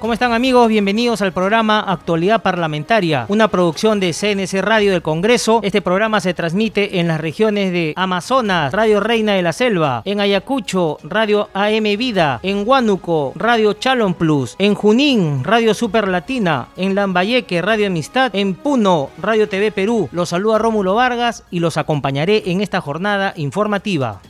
¿Cómo están amigos? Bienvenidos al programa Actualidad Parlamentaria, una producción de CNC Radio del Congreso. Este programa se transmite en las regiones de Amazonas, Radio Reina de la Selva, en Ayacucho, Radio AM Vida, en Huánuco, Radio Chalon Plus, en Junín, Radio Super Latina, en Lambayeque, Radio Amistad, en Puno, Radio TV Perú. Los saluda Rómulo Vargas y los acompañaré en esta jornada informativa.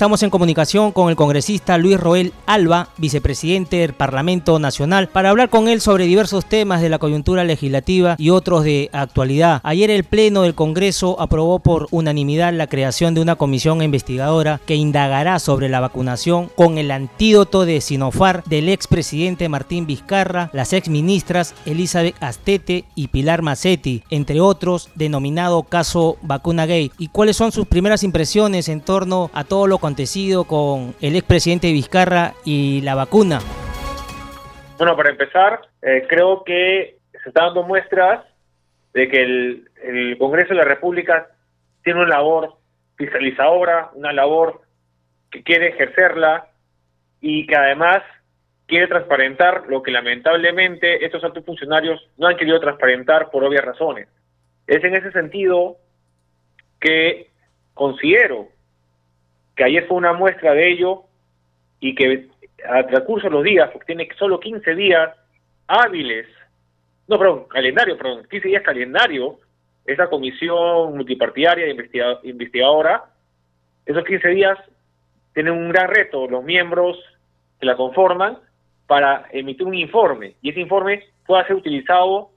Estamos en comunicación con el congresista Luis Roel Alba, vicepresidente del Parlamento Nacional, para hablar con él sobre diversos temas de la coyuntura legislativa y otros de actualidad. Ayer el Pleno del Congreso aprobó por unanimidad la creación de una comisión investigadora que indagará sobre la vacunación con el antídoto de Sinofar del expresidente Martín Vizcarra, las exministras Elizabeth Astete y Pilar Macetti, entre otros, denominado caso Vacuna Gay. ¿Y cuáles son sus primeras impresiones en torno a todo lo acontecido con el expresidente Vizcarra y la vacuna? Bueno, para empezar, eh, creo que se está dando muestras de que el, el Congreso de la República tiene una labor fiscalizadora, una labor que quiere ejercerla y que además quiere transparentar lo que lamentablemente estos altos funcionarios no han querido transparentar por obvias razones. Es en ese sentido que considero que ayer fue una muestra de ello y que a transcurso de los días, porque tiene solo 15 días hábiles, no, perdón, calendario, perdón, 15 días calendario, esa comisión multipartidaria de investigadora, esos 15 días tienen un gran reto los miembros que la conforman para emitir un informe, y ese informe pueda ser utilizado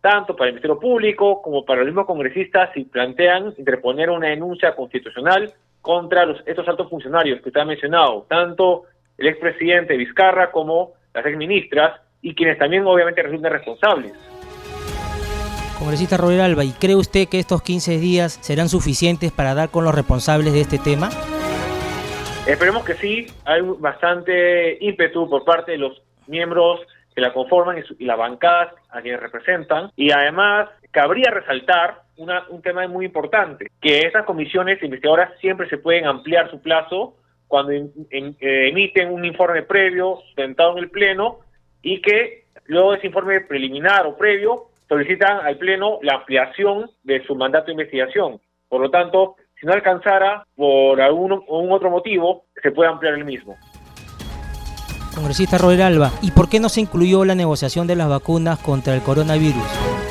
tanto para el Ministerio Público como para los mismos congresistas si plantean interponer una denuncia constitucional contra los, estos altos funcionarios que usted ha mencionado, tanto el expresidente Vizcarra como las exministras y quienes también obviamente resultan responsables. Congresista Robert Alba, ¿y cree usted que estos 15 días serán suficientes para dar con los responsables de este tema? Esperemos que sí, hay bastante ímpetu por parte de los miembros que la conforman y, su, y las bancadas a quienes representan, y además cabría resaltar un tema muy importante, que esas comisiones investigadoras siempre se pueden ampliar su plazo cuando eh, emiten un informe previo sentado en el Pleno y que luego de ese informe preliminar o previo solicitan al Pleno la ampliación de su mandato de investigación. Por lo tanto, si no alcanzara por algún, algún otro motivo, se puede ampliar el mismo. Congresista Robert Alba, ¿y por qué no se incluyó la negociación de las vacunas contra el coronavirus?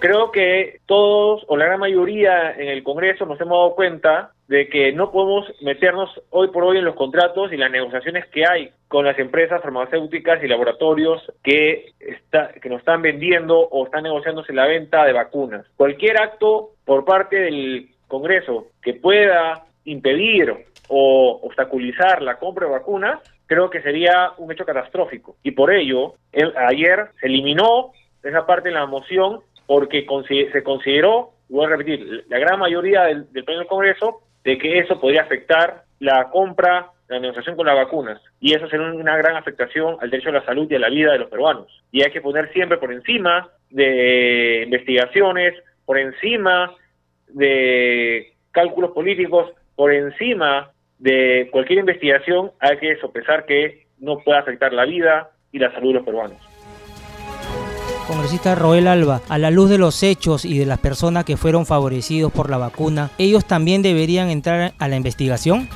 Creo que todos o la gran mayoría en el Congreso nos hemos dado cuenta de que no podemos meternos hoy por hoy en los contratos y las negociaciones que hay con las empresas farmacéuticas y laboratorios que, está, que nos están vendiendo o están negociándose la venta de vacunas. Cualquier acto por parte del Congreso que pueda impedir o obstaculizar la compra de vacunas, creo que sería un hecho catastrófico. Y por ello, ayer se eliminó esa parte de la moción porque se consideró, voy a repetir, la gran mayoría del, del Pleno del Congreso, de que eso podría afectar la compra, la negociación con las vacunas. Y eso sería una gran afectación al derecho a la salud y a la vida de los peruanos. Y hay que poner siempre por encima de investigaciones, por encima de cálculos políticos, por encima de cualquier investigación, hay que sopesar que no pueda afectar la vida y la salud de los peruanos. Congresista Roel Alba, a la luz de los hechos y de las personas que fueron favorecidos por la vacuna, ¿ellos también deberían entrar a la investigación?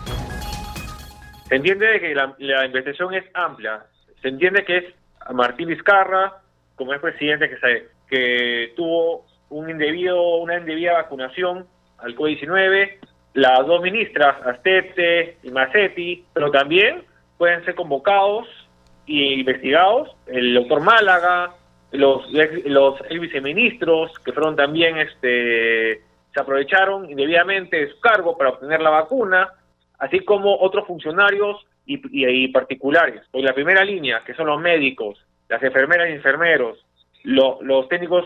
Se entiende que la, investigación es amplia. Se entiende que es Martín Vizcarra, como es presidente que, se, que tuvo un indebido, una indebida vacunación al COVID-19, las dos ministras, Astete y Macetti, pero también pueden ser convocados y investigados el doctor Málaga, los, los viceministros que fueron también, este, se aprovecharon indebidamente de su cargo para obtener la vacuna, así como otros funcionarios y, y, particulares. En la primera línea, que son los médicos, las enfermeras y enfermeros, los técnicos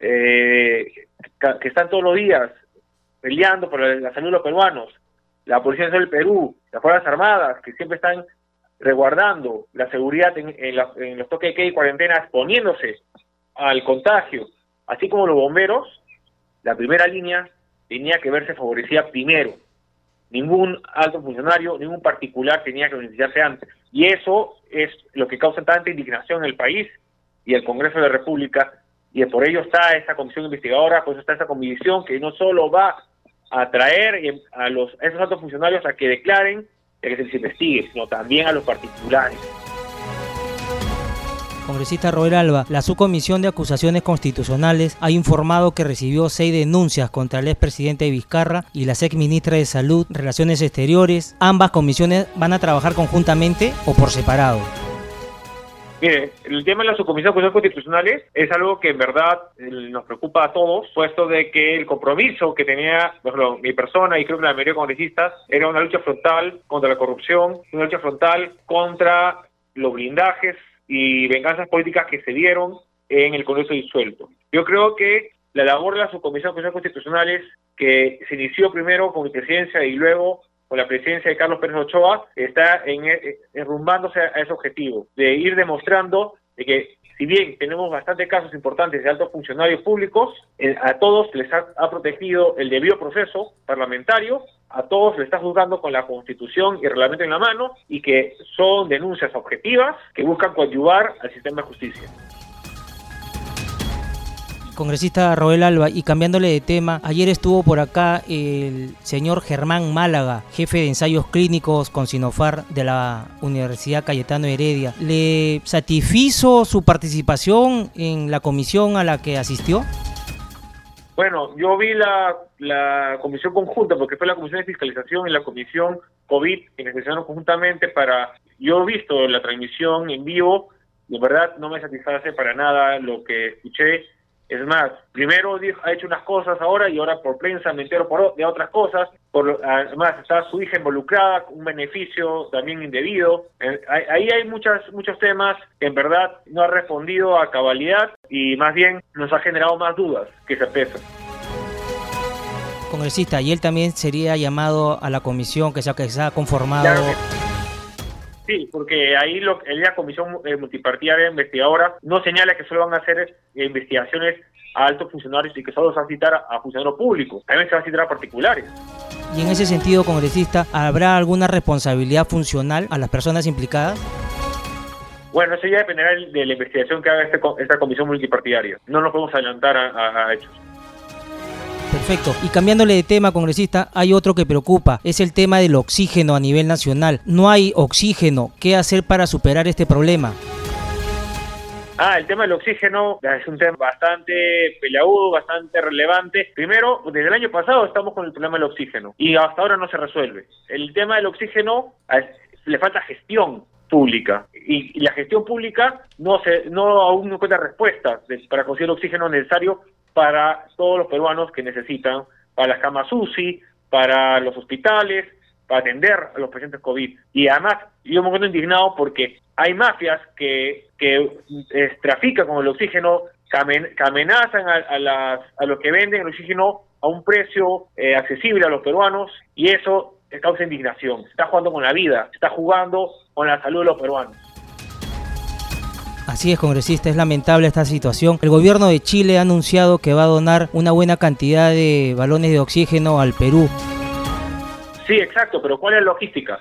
eh, que están todos los días peleando por la salud de los peruanos, la Policía del Perú, las Fuerzas Armadas, que siempre están resguardando la seguridad en, los toques de queda y cuarentena, exponiéndose al contagio, así como los bomberos, la primera línea tenía que verse favorecida primero. Ningún alto funcionario, ningún particular tenía que beneficiarse antes. Y eso es lo que causa tanta indignación en el país y el Congreso de la República. Y por ello está esta comisión investigadora, pues está esta comisión que no solo va a atraer a, los, a esos altos funcionarios a que declaren y a que se les investigue, sino también a los particulares. Congresista Roel Alba, la subcomisión de acusaciones constitucionales ha informado que recibió seis denuncias contra el expresidente Vizcarra y la exministra de Salud, Relaciones Exteriores. ¿Ambas comisiones van a trabajar conjuntamente o por separado? Mire, el tema de las subcomisiones constitucionales es algo que en verdad eh, nos preocupa a todos, puesto de que el compromiso que tenía mi persona y creo que la mayoría de congresistas era una lucha frontal contra la corrupción, una lucha frontal contra los blindajes y venganzas políticas que se dieron en el Congreso disuelto. Yo creo que la labor de las subcomisiones constitucionales, que se inició primero con mi presidencia y luego con la presidencia de Carlos Pérez Ochoa, está en, eh, enrumbándose a ese objetivo, de ir demostrando de que si bien tenemos bastantes casos importantes de altos funcionarios públicos, eh, a todos les ha, protegido el debido proceso parlamentario, a todos les está juzgando con la Constitución y el reglamento en la mano y que son denuncias objetivas que buscan coadyuvar al sistema de justicia congresista Roel Alba, y cambiándole de tema, ayer estuvo por acá el señor Germán Málaga, jefe de ensayos clínicos con Sinofar de la Universidad Cayetano Heredia. ¿Le satisfizo su participación en la comisión a la que asistió? Bueno, yo vi la, comisión conjunta, porque fue la comisión de fiscalización y la comisión COVID que necesitaron conjuntamente para... Yo he visto la transmisión en vivo, de verdad no me satisface para nada lo que escuché es más, primero ha hecho unas cosas ahora y ahora por prensa me entero por, de otras cosas. Por, además está su hija involucrada, un beneficio también indebido. Eh, ahí hay muchas, muchos temas que en verdad no ha respondido a cabalidad y más bien nos ha generado más dudas que certezas congresista, y él también sería llamado a la comisión que se, que se ha conformado. Sí, porque ahí lo, la comisión eh, multipartidaria investigadora no señala que solo van a hacer eh, investigaciones a altos funcionarios y que solo se va a citar a, funcionarios públicos, también se va a citar a particulares. Y en ese sentido, congresista, ¿habrá alguna responsabilidad funcional a las personas implicadas? Bueno, eso ya dependerá de la investigación que haga este, esta comisión multipartidaria. No nos podemos adelantar a hechos. Perfecto. Y cambiándole de tema, congresista, hay otro que preocupa, es el tema del oxígeno a nivel nacional. No hay oxígeno. ¿Qué hacer para superar este problema? Ah, el tema del oxígeno es un tema bastante peleagudo, bastante relevante. Primero, desde el año pasado estamos con el problema del oxígeno y hasta ahora no se resuelve. El tema del oxígeno le falta gestión pública y, la gestión pública no se no aún no encuentra respuestas para conseguir el oxígeno necesario para todos los peruanos que necesitan, para las camas UCI, para los hospitales, para atender a los pacientes COVID. Y además, yo me encuentro indignado porque hay mafias que, que trafican con el oxígeno, que, amenazan a, a los que venden el oxígeno a un precio eh, accesible a los peruanos y eso causa indignación. Está jugando con la vida, está jugando con la salud de los peruanos. Así es, congresista, es lamentable esta situación. El gobierno de Chile ha anunciado que va a donar una buena cantidad de balones de oxígeno al Perú. Sí, exacto, pero ¿cuál es la logística?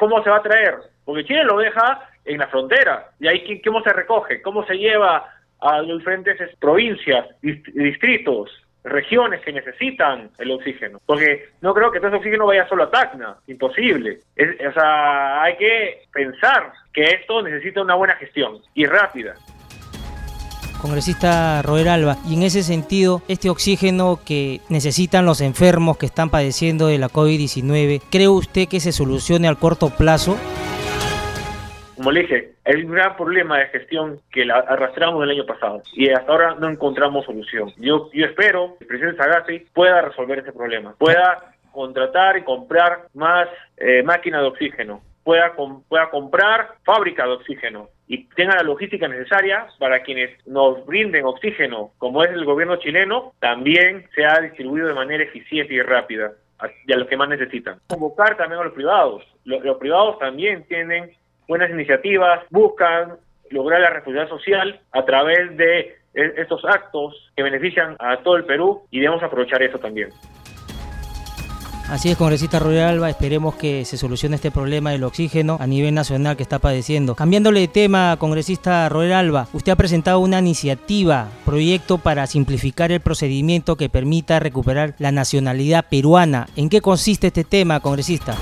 ¿Cómo se va a traer? Porque Chile lo deja en la frontera. ¿Y ahí cómo se recoge? ¿Cómo se lleva a diferentes provincias, distritos, regiones que necesitan el oxígeno. Porque no creo que todo ese oxígeno vaya solo a Tacna, imposible. o sea, hay que pensar que esto necesita una buena gestión y rápida congresista Roer Alba, y en ese sentido, este oxígeno que necesitan los enfermos que están padeciendo de la COVID-19, ¿cree usted que se solucione al corto plazo? Como le dije, un gran problema de gestión que la arrastramos el año pasado y hasta ahora no encontramos solución. Yo, yo espero que el presidente Sagasti pueda resolver ese problema, pueda contratar y comprar más eh, máquinas de oxígeno, pueda, pueda comprar fábrica de oxígeno y tenga la logística necesaria para quienes nos brinden oxígeno, como es el gobierno chileno, también sea distribuido de manera eficiente y rápida a, los que más necesitan. Convocar también a los privados. Los, privados también tienen buenas iniciativas, buscan lograr la responsabilidad social a través de e, estos actos que benefician a todo el Perú y debemos aprovechar eso también. Así es, congresista Rural Alba, esperemos que se solucione este problema del oxígeno a nivel nacional que está padeciendo. Cambiándole de tema, congresista Rural Alba, usted ha presentado una iniciativa, proyecto para simplificar el procedimiento que permita recuperar la nacionalidad peruana. ¿En qué consiste este tema, congresista?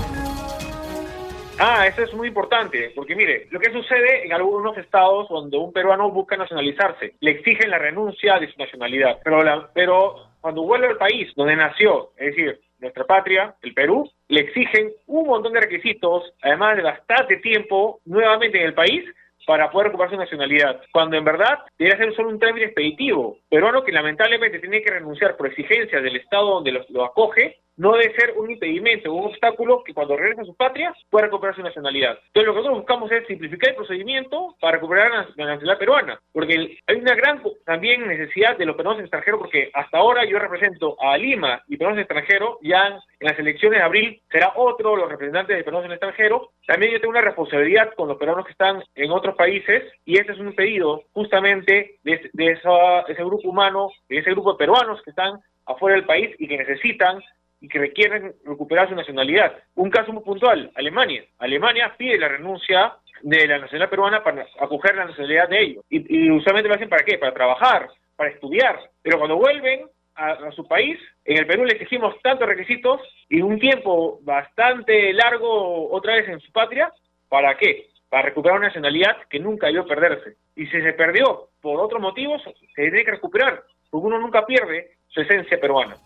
Ah, eso es muy importante, porque mire, lo que sucede en algunos estados donde un peruano busca nacionalizarse, le exigen la renuncia de su nacionalidad, pero, pero cuando vuelve al país donde nació, es decir, nuestra patria, el Perú, le exigen un montón de requisitos, además de bastante tiempo nuevamente en el país, para poder recuperar su nacionalidad, cuando en verdad debería ser solo un trámite expeditivo, peruano que lamentablemente tiene que renunciar por exigencias del Estado donde lo acoge no debe ser un impedimento, un obstáculo que cuando regrese a su patria pueda recuperar su nacionalidad. Entonces lo que nosotros buscamos es simplificar el procedimiento para recuperar la, nacionalidad peruana, porque hay una gran también necesidad de los peruanos extranjeros, porque hasta ahora yo represento a Lima y peruanos extranjeros, ya en las elecciones de abril será otro los representantes de peruanos en extranjero. También yo tengo una responsabilidad con los peruanos que están en otros países y este es un pedido justamente de, de ese grupo humano, de ese grupo de peruanos que están afuera del país y que necesitan y que requieren recuperar su nacionalidad. Un caso muy puntual, Alemania. Alemania pide la renuncia de la nacionalidad peruana para acoger la nacionalidad de ellos. Y, usualmente lo hacen para qué? Para trabajar, para estudiar. Pero cuando vuelven a, su país, en el Perú le exigimos tantos requisitos y un tiempo bastante largo otra vez en su patria, ¿para qué? Para recuperar una nacionalidad que nunca debió perderse. Y si se perdió por otros motivos, se tiene que recuperar, porque uno nunca pierde su esencia peruana.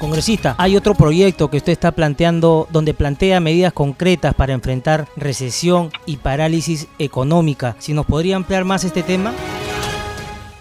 Congresista, hay otro proyecto que usted está planteando donde plantea medidas concretas para enfrentar recesión y parálisis económica. Si nos podría ampliar más este tema.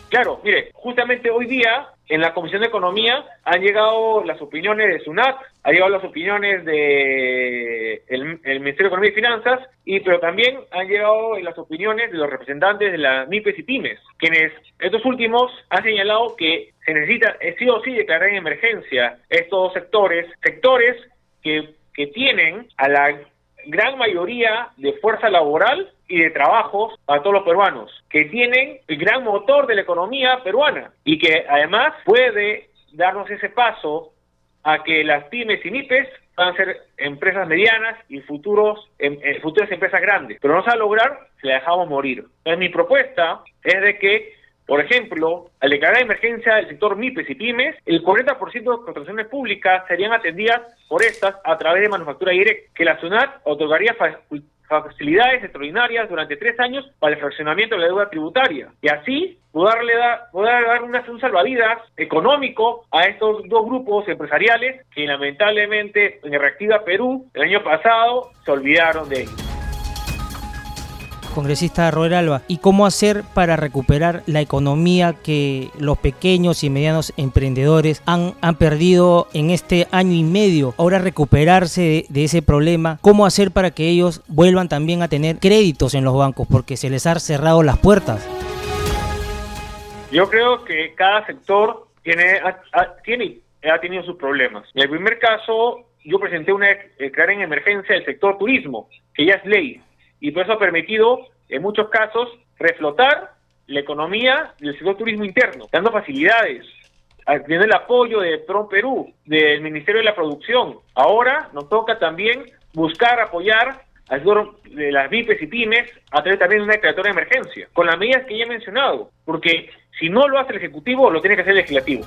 Claro, mire, justamente hoy día en la Comisión de Economía han llegado las opiniones de SUNAT, han llegado las opiniones de el, Ministerio de Economía y Finanzas, y pero también han llegado las opiniones de los representantes de las MIPES y PYMES, quienes estos últimos han señalado que se necesita sí o sí declarar en emergencia estos sectores, sectores que, que tienen a la gran mayoría de fuerza laboral y de trabajos para todos los peruanos, que tienen el gran motor de la economía peruana y que además puede darnos ese paso a que las pymes y MIPES van a ser empresas medianas y futuros, em, eh, futuras empresas grandes. Pero no se va a lograr si la dejamos morir. Entonces mi propuesta es de que por ejemplo, al declarar emergencia del sector MIPES y pymes, el 40% de contrataciones públicas serían atendidas por estas a través de manufactura directa, que la SUNAT otorgaría facilidades extraordinarias durante tres años para el fraccionamiento de la deuda tributaria. Y así poderle dar, poder dar una, un salvavidas económico a estos dos grupos empresariales que lamentablemente en el Reactiva Perú el año pasado se olvidaron de ellos congresista Robert Alba, y cómo hacer para recuperar la economía que los pequeños y medianos emprendedores han, han perdido en este año y medio. Ahora recuperarse de, ese problema, cómo hacer para que ellos vuelvan también a tener créditos en los bancos, porque se les han cerrado las puertas. Yo creo que cada sector tiene, ha, tiene, ha tenido sus problemas. En el primer caso, yo presenté una declaración en emergencia del sector turismo, que ya es ley y por eso ha permitido, en muchos casos, reflotar la economía del sector turismo interno, dando facilidades, teniendo el apoyo de PRO Perú, del Ministerio de la Producción. Ahora nos toca también buscar apoyar al sector de las MIPES y pymes a través también de una declaratoria de emergencia, con las medidas que ya he mencionado, porque si no lo hace el Ejecutivo, lo tiene que hacer el Legislativo.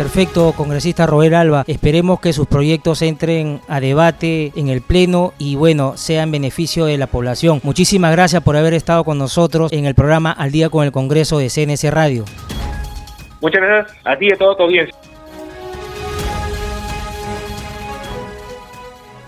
Perfecto, congresista Robert Alba. Esperemos que sus proyectos entren a debate en el Pleno y bueno, sean beneficio de la población. Muchísimas gracias por haber estado con nosotros en el programa Al Día con el Congreso de CNC Radio. Muchas gracias a ti y a todo tu audiencia.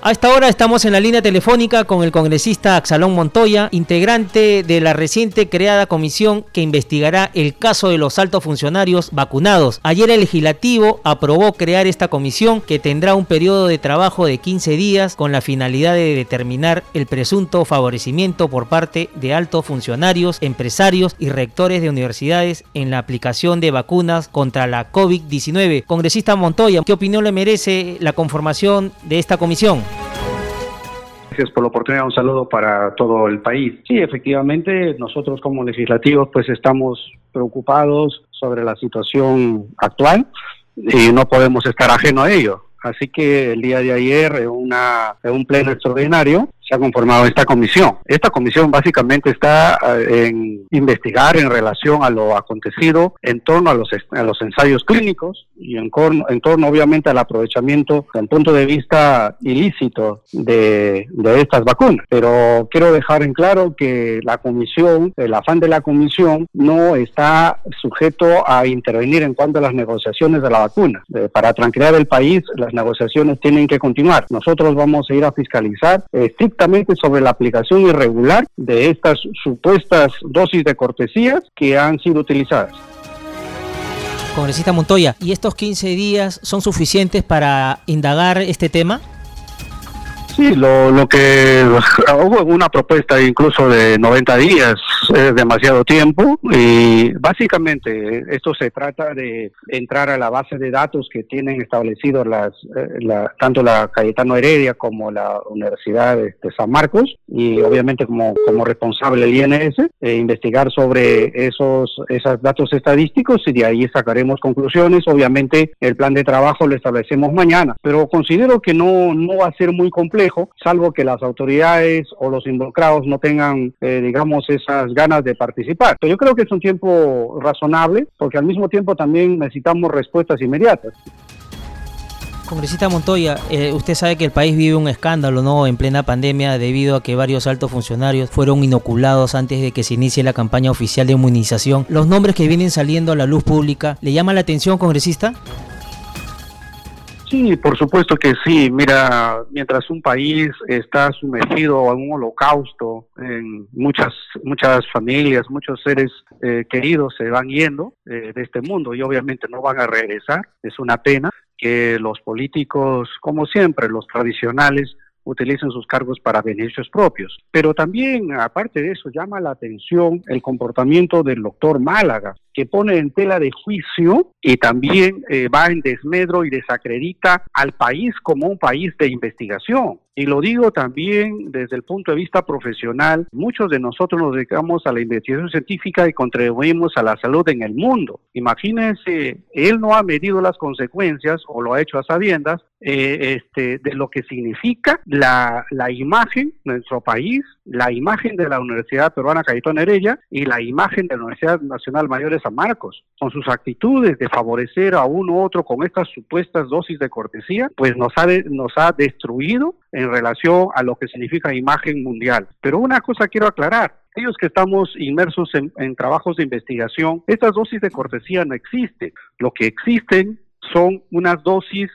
A esta estamos en la línea telefónica con el congresista Axalón Montoya, integrante de la reciente creada comisión que investigará el caso de los altos funcionarios vacunados. Ayer el legislativo aprobó crear esta comisión que tendrá un periodo de trabajo de 15 días con la finalidad de determinar el presunto favorecimiento por parte de altos funcionarios, empresarios y rectores de universidades en la aplicación de vacunas contra la COVID-19. Congresista Montoya, ¿qué opinión le merece la conformación de esta comisión? Gracias por la oportunidad. Un saludo para todo el país. Sí, efectivamente, nosotros como legislativos pues estamos preocupados sobre la situación actual y no podemos estar ajeno a ello. Así que el día de ayer, en, una, en un pleno extraordinario, ha conformado esta comisión. Esta comisión básicamente está eh, en investigar en relación a lo acontecido en torno a los, a los ensayos clínicos y en, en torno obviamente al aprovechamiento desde punto de vista ilícito de, de estas vacunas. Pero quiero dejar en claro que la comisión, el afán de la comisión no está sujeto a intervenir en cuanto a las negociaciones de la vacuna. Eh, para tranquilizar el país, las negociaciones tienen que continuar. Nosotros vamos a ir a fiscalizar estrictamente sobre la aplicación irregular de estas supuestas dosis de cortesías que han sido utilizadas. Congresista Montoya, ¿y estos 15 días son suficientes para indagar este tema? Sí, lo, lo que hubo una propuesta incluso de 90 días, es demasiado tiempo y básicamente esto se trata de entrar a la base de datos que tienen establecidos las, eh, tanto la Cayetano Heredia como la Universidad de, San Marcos y obviamente como, como responsable del INS, e investigar sobre esos, esos datos estadísticos y de ahí sacaremos conclusiones. Obviamente el plan de trabajo lo establecemos mañana, pero considero que no, no va a ser muy complejo salvo que las autoridades o los involucrados no tengan, eh, digamos, esas ganas de participar. Pero yo creo que es un tiempo razonable, porque al mismo tiempo también necesitamos respuestas inmediatas. Congresista Montoya, eh, usted sabe que el país vive un escándalo, ¿no? En plena pandemia debido a que varios altos funcionarios fueron inoculados antes de que se inicie la campaña oficial de inmunización. ¿Los nombres que vienen saliendo a la luz pública le llaman la atención, congresista? Sí, por supuesto que sí. Mira, mientras un país está sumergido en un holocausto, en muchas muchas familias, muchos seres eh, queridos se van yendo eh, de este mundo y obviamente no van a regresar. Es una pena que los políticos, como siempre, los tradicionales, utilicen sus cargos para beneficios propios. Pero también, aparte de eso, llama la atención el comportamiento del doctor Málaga, que pone en tela de juicio y también eh, va en desmedro y desacredita al país como un país de investigación. Y lo digo también desde el punto de vista profesional, muchos de nosotros nos dedicamos a la investigación científica y contribuimos a la salud en el mundo. Imagínense, él no ha medido las consecuencias o lo ha hecho a sabiendas eh, este, de lo que significa la, la imagen de nuestro país, la imagen de la Universidad Peruana Cayetano Heredia y la imagen de la Universidad Nacional Mayores San Marcos, con sus actitudes de favorecer a uno u otro con estas supuestas dosis de cortesía, pues nos ha, nos ha destruido en relación a lo que significa imagen mundial. Pero una cosa quiero aclarar, aquellos que estamos inmersos en, trabajos de investigación, estas dosis de cortesía no existen. Lo que existen son unas dosis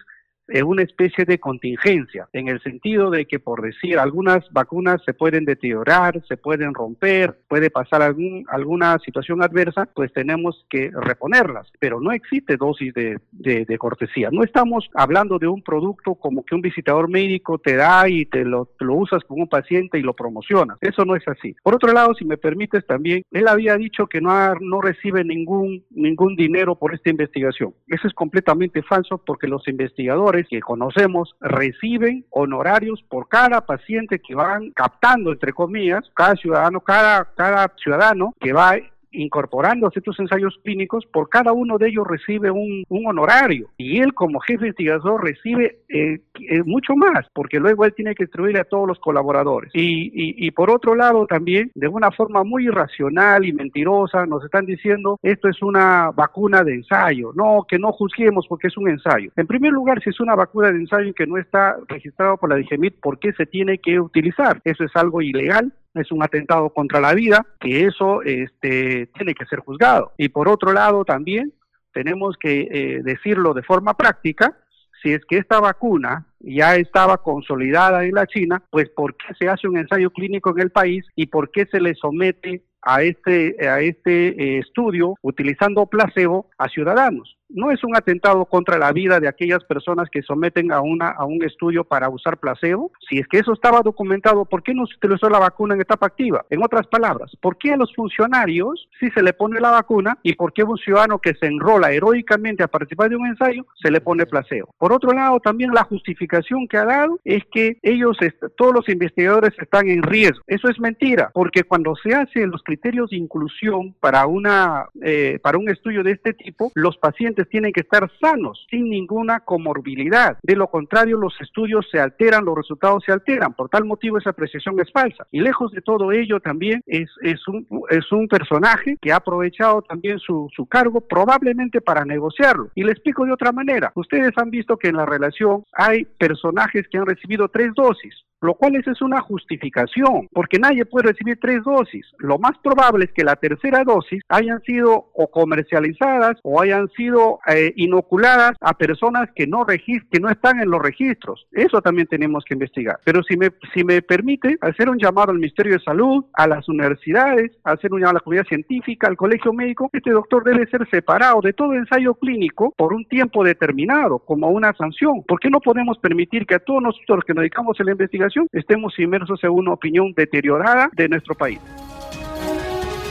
es una especie de contingencia, en el sentido de que, por decir, algunas vacunas se pueden deteriorar, se pueden romper, puede pasar algún, alguna situación adversa, pues tenemos que reponerlas. Pero no existe dosis de, de, cortesía. No estamos hablando de un producto como que un visitador médico te da y te lo, lo usas con un paciente y lo promocionas. Eso no es así. Por otro lado, si me permites también, él había dicho que no, no recibe ningún, ningún dinero por esta investigación. Eso es completamente falso porque los investigadores que conocemos reciben honorarios por cada paciente que van captando, entre comillas, cada ciudadano, cada, cada ciudadano que va incorporando estos ensayos clínicos, por cada uno de ellos recibe un, honorario y él como jefe investigador recibe eh, eh, mucho más, porque luego él tiene que distribuirle a todos los colaboradores. Y, y, por otro lado también, de una forma muy irracional y mentirosa, nos están diciendo esto es una vacuna de ensayo. No, que no juzguemos porque es un ensayo. En primer lugar, si es una vacuna de ensayo que no está registrado por la DGMIT, ¿por qué se tiene que utilizar? Eso es algo ilegal es un atentado contra la vida, que eso este, tiene que ser juzgado. Y por otro lado también tenemos que eh, decirlo de forma práctica, si es que esta vacuna ya estaba consolidada en la China, pues ¿por qué se hace un ensayo clínico en el país y por qué se le somete a este, a este eh, estudio utilizando placebo a ciudadanos? No es un atentado contra la vida de aquellas personas que someten a, una, a un estudio para usar placebo. Si es que eso estaba documentado, ¿por qué no se utilizó la vacuna en etapa activa? En otras palabras, ¿por qué a los funcionarios si se le pone la vacuna y por qué un ciudadano que se enrola heroicamente a participar de un ensayo se le pone placebo? Por otro lado, también la justificación que ha dado es que ellos, todos los investigadores están en riesgo. Eso es mentira, porque cuando se hacen los criterios de inclusión para, una, eh, para un estudio de este tipo, los pacientes tienen que estar sanos, sin ninguna comorbilidad. De lo contrario, los estudios se alteran, los resultados se alteran. Por tal motivo, esa apreciación es falsa. Y lejos de todo ello, también es, es, un, es un personaje que ha aprovechado también su, su cargo probablemente para negociarlo. Y le explico de otra manera. Ustedes han visto que en la relación hay personajes que han recibido tres dosis lo cual es una justificación, porque nadie puede recibir tres dosis. Lo más probable es que la tercera dosis hayan sido o comercializadas o hayan sido eh, inoculadas a personas que no, que no están en los registros. Eso también tenemos que investigar. Pero si me, si me permite hacer un llamado al Ministerio de Salud, a las universidades, hacer un llamado a la comunidad científica, al colegio médico, este doctor debe ser separado de todo ensayo clínico por un tiempo determinado, como una sanción. ¿Por qué no podemos permitir que a todos nosotros que nos dedicamos a la investigación estemos inmersos en una opinión deteriorada de nuestro país.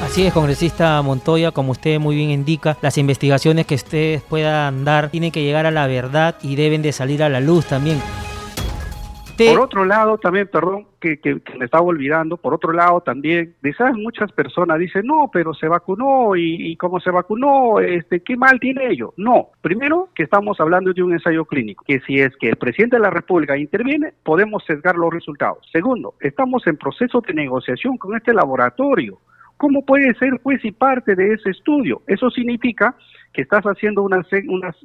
Así es, congresista Montoya, como usted muy bien indica, las investigaciones que ustedes puedan dar tienen que llegar a la verdad y deben de salir a la luz también. Por otro lado, también, perdón, que, me estaba olvidando, por otro lado también, quizás muchas personas dicen, no, pero se vacunó y, como se vacunó, este, ¿qué mal tiene ello? No, primero que estamos hablando de un ensayo clínico, que si es que el presidente de la República interviene, podemos sesgar los resultados. Segundo, estamos en proceso de negociación con este laboratorio. ¿Cómo puede ser juez y parte de ese estudio? Eso significa que estás haciendo una,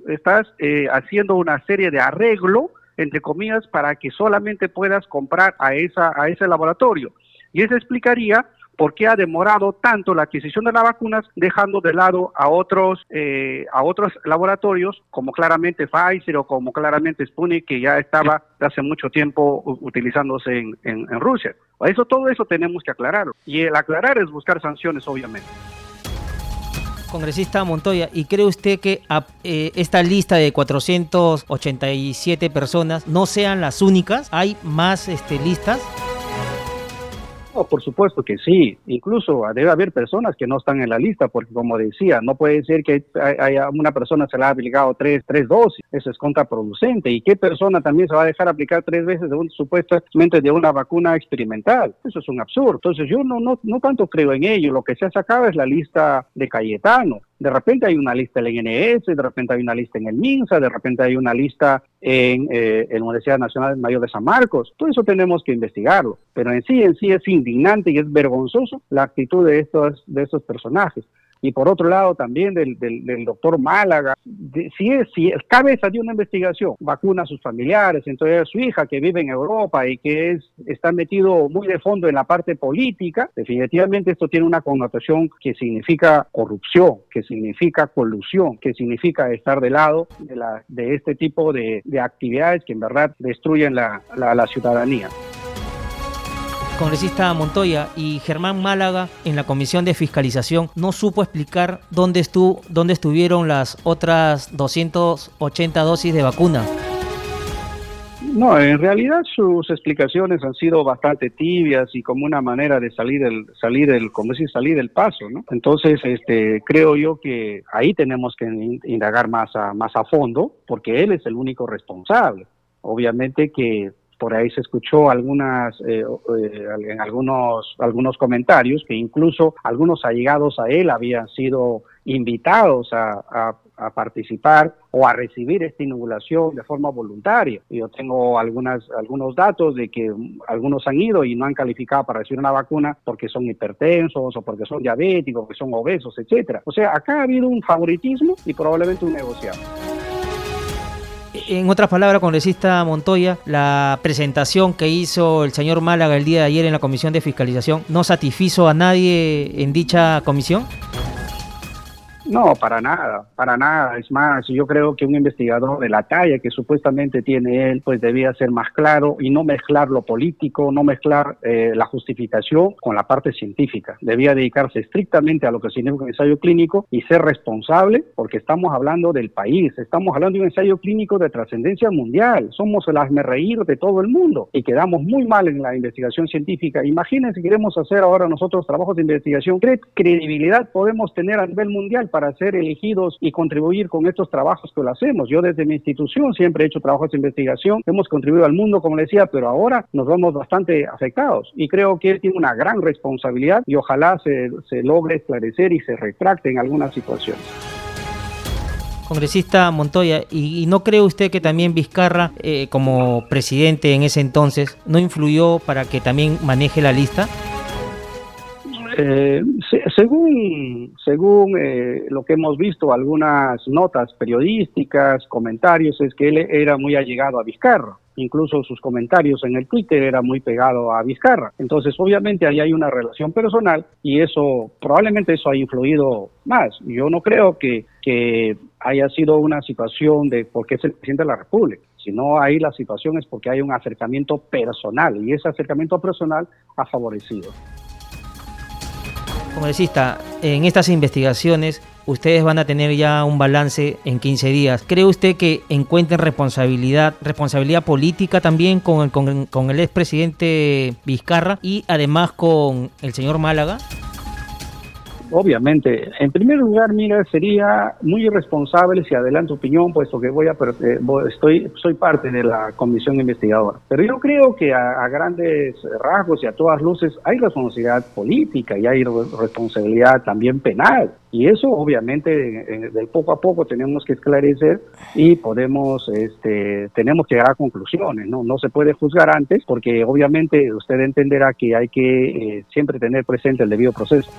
estás eh, haciendo una serie de arreglo entre comillas, para que solamente puedas comprar a, esa, a ese laboratorio. Y eso explicaría por qué ha demorado tanto la adquisición de las vacunas, dejando de lado a otros, eh, a otros laboratorios, como claramente Pfizer o como claramente Sputnik, que ya estaba hace mucho tiempo utilizándose en, en, en Rusia. Eso, todo eso tenemos que aclararlo. Y el aclarar es buscar sanciones, obviamente. Congresista Montoya, ¿y cree usted que eh, esta lista de 487 personas no sean las únicas? ¿Hay más este, listas? No, por supuesto que sí. Incluso debe haber personas que no están en la lista, porque como decía, no puede ser que haya una persona se le ha aplicado tres, tres dosis. Eso es contraproducente. ¿Y qué persona también se va a dejar aplicar tres veces de un, supuestamente de una vacuna experimental? Eso es un absurdo. Entonces yo no, no, no tanto creo en ello. Lo que se ha sacado es la lista de Cayetano. De repente hay una lista en el INS, de repente hay una lista en el MINSA, de repente hay una lista en, eh, la Universidad Nacional Mayor de San Marcos. Todo eso tenemos que investigarlo. Pero en sí, en sí es indignante y es vergonzoso la actitud de estos, de estos personajes y por otro lado también del, del, doctor Málaga, si, es, si es cabeza de una investigación, vacuna a sus familiares, entonces a su hija que vive en Europa y que es, está metido muy de fondo en la parte política, definitivamente esto tiene una connotación que significa corrupción, que significa colusión, que significa estar de lado de, la, de este tipo de, de actividades que en verdad destruyen la, la ciudadanía congresista Montoya y Germán Málaga en la comisión de fiscalización no supo explicar dónde, estuvo, dónde estuvieron las otras 280 dosis de vacuna. No, en realidad sus explicaciones han sido bastante tibias y como una manera de salir del, salir del, como decir, salir del paso, ¿no? Entonces, este, creo yo que ahí tenemos que indagar más a, más a fondo, porque él es el único responsable. Obviamente que por ahí se escuchó algunas eh, eh, en algunos algunos comentarios que incluso algunos allegados a él habían sido invitados a, participar o a recibir esta inoculación de forma voluntaria. Yo tengo algunas, algunos datos de que algunos han ido y no han calificado para recibir una vacuna porque son hipertensos o porque son diabéticos, porque son obesos, etcétera. O sea, acá ha habido un favoritismo y probablemente un negociado. En otras palabras, congresista Montoya, la presentación que hizo el señor Málaga el día de ayer en la Comisión de Fiscalización no satisfizo a nadie en dicha comisión. No, para nada, para nada. Es más, yo creo que un investigador de la talla que supuestamente tiene él, pues debía ser más claro y no mezclar lo político, no mezclar eh, la justificación con la parte científica. Debía dedicarse estrictamente a lo que significa un ensayo clínico y ser responsable, porque estamos hablando del país, estamos hablando de un ensayo clínico de trascendencia mundial. Somos el reír de todo el mundo y quedamos muy mal en la investigación científica. Imagínense si queremos hacer ahora nosotros trabajos de investigación, ¿qué credibilidad podemos tener a nivel mundial para ser elegidos y contribuir con estos trabajos que lo hacemos? Yo desde mi institución siempre he hecho trabajos de investigación, hemos contribuido al mundo, como decía, pero ahora nos vamos bastante afectados y creo que él tiene una gran responsabilidad y ojalá se, se logre esclarecer y se retracte en algunas situaciones congresista Montoya, ¿y, no cree usted que también Vizcarra, eh, como presidente en ese entonces, no influyó para que también maneje la lista? Eh, según según eh, lo que hemos visto, algunas notas periodísticas, comentarios, es que él era muy allegado a Vizcarra. Incluso sus comentarios en el Twitter era muy pegado a Vizcarra. Entonces, obviamente, ahí hay una relación personal y eso, probablemente eso ha influido más. Yo no creo que, que haya sido una situación de porque es el presidente de la República. Si no, ahí la situación es porque hay un acercamiento personal y ese acercamiento personal ha favorecido. Congresista, en estas investigaciones ustedes van a tener ya un balance en 15 días. ¿Cree usted que encuentren responsabilidad, responsabilidad política también con el, con, con el expresidente Vizcarra y además con el señor Málaga? Obviamente, en primer lugar, mira, sería muy irresponsable si adelanto opinión, puesto que voy a eh, estoy soy parte de la comisión investigadora. Pero yo creo que a, grandes rasgos y a todas luces hay responsabilidad política y hay responsabilidad también penal. Y eso, obviamente, del poco a poco tenemos que esclarecer y podemos, este, tenemos que llegar a conclusiones. No, no se puede juzgar antes, porque obviamente usted entenderá que hay que eh, siempre tener presente el debido proceso.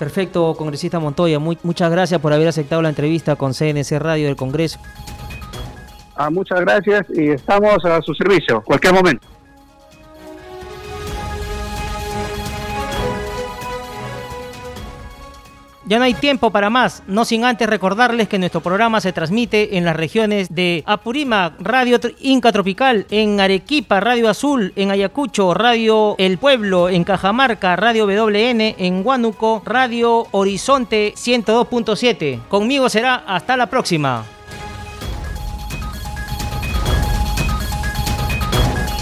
Perfecto, congresista Montoya. muchas gracias por haber aceptado la entrevista con CNC Radio del Congreso. Ah, muchas gracias y estamos a su servicio, cualquier momento. Ya no hay tiempo para más, no sin antes recordarles que nuestro programa se transmite en las regiones de Apurímac, Radio Inca Tropical, en Arequipa, Radio Azul, en Ayacucho, Radio El Pueblo, en Cajamarca, Radio WN, en Huánuco, Radio Horizonte 102.7. Conmigo será hasta la próxima.